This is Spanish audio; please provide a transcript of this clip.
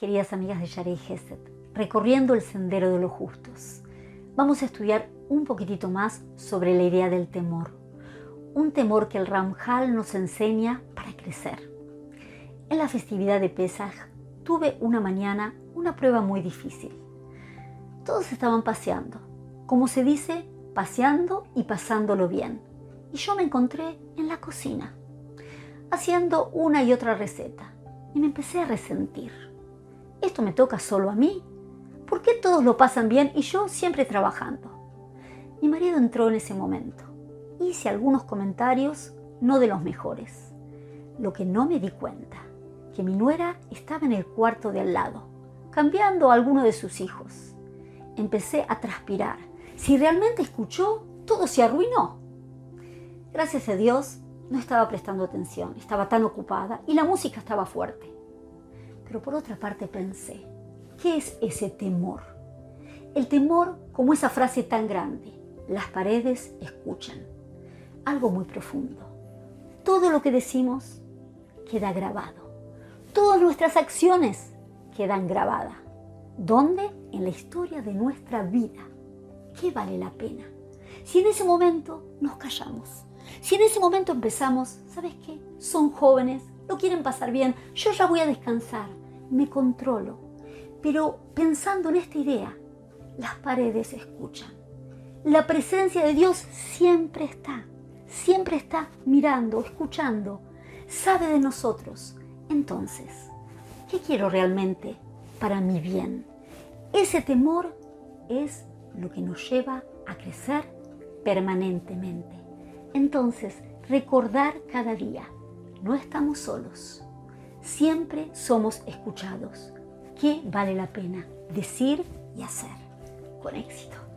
queridas amigas de Yarei Gesed, recorriendo el sendero de los justos. Vamos a estudiar un poquitito más sobre la idea del temor. Un temor que el Ramjal nos enseña para crecer. En la festividad de Pesach tuve una mañana una prueba muy difícil. Todos estaban paseando, como se dice, paseando y pasándolo bien. Y yo me encontré en la cocina, haciendo una y otra receta. Y me empecé a resentir. ¿Esto me toca solo a mí? ¿Por qué todos lo pasan bien y yo siempre trabajando? Mi marido entró en ese momento. Hice algunos comentarios no de los mejores. Lo que no me di cuenta que mi nuera estaba en el cuarto de al lado, cambiando a alguno de sus hijos. Empecé a transpirar. Si realmente escuchó, todo se arruinó. Gracias a Dios, no estaba prestando atención, estaba tan ocupada y la música estaba fuerte. Pero por otra parte pensé, ¿qué es ese temor? El temor como esa frase tan grande, las paredes escuchan. Algo muy profundo. Todo lo que decimos queda grabado. Todas nuestras acciones quedan grabadas. ¿Dónde? En la historia de nuestra vida. ¿Qué vale la pena? Si en ese momento nos callamos, si en ese momento empezamos, ¿sabes qué? Son jóvenes, lo quieren pasar bien, yo ya voy a descansar, me controlo. Pero pensando en esta idea, las paredes escuchan. La presencia de Dios siempre está, siempre está mirando, escuchando, sabe de nosotros, entonces, ¿qué quiero realmente para mi bien? Ese temor es lo que nos lleva a crecer permanentemente. Entonces, recordar cada día, no estamos solos, siempre somos escuchados. ¿Qué vale la pena decir y hacer con éxito?